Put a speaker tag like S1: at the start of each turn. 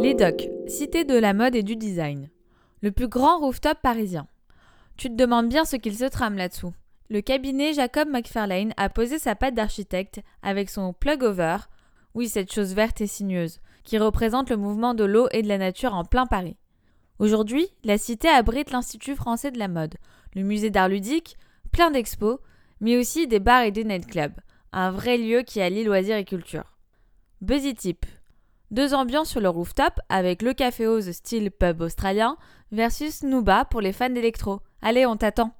S1: Les Docks, cité de la mode et du design. Le plus grand rooftop parisien. Tu te demandes bien ce qu'il se trame là-dessous. Le cabinet Jacob McFarlane a posé sa patte d'architecte avec son plug-over, oui cette chose verte et sinueuse, qui représente le mouvement de l'eau et de la nature en plein Paris. Aujourd'hui, la cité abrite l'Institut français de la mode, le musée d'art ludique, plein d'expos, mais aussi des bars et des nightclubs, un vrai lieu qui allie loisirs et culture. Buzzy Tip. Deux ambiances sur le rooftop avec le café Oz style pub australien versus Nuba pour les fans d'électro. Allez, on t'attend.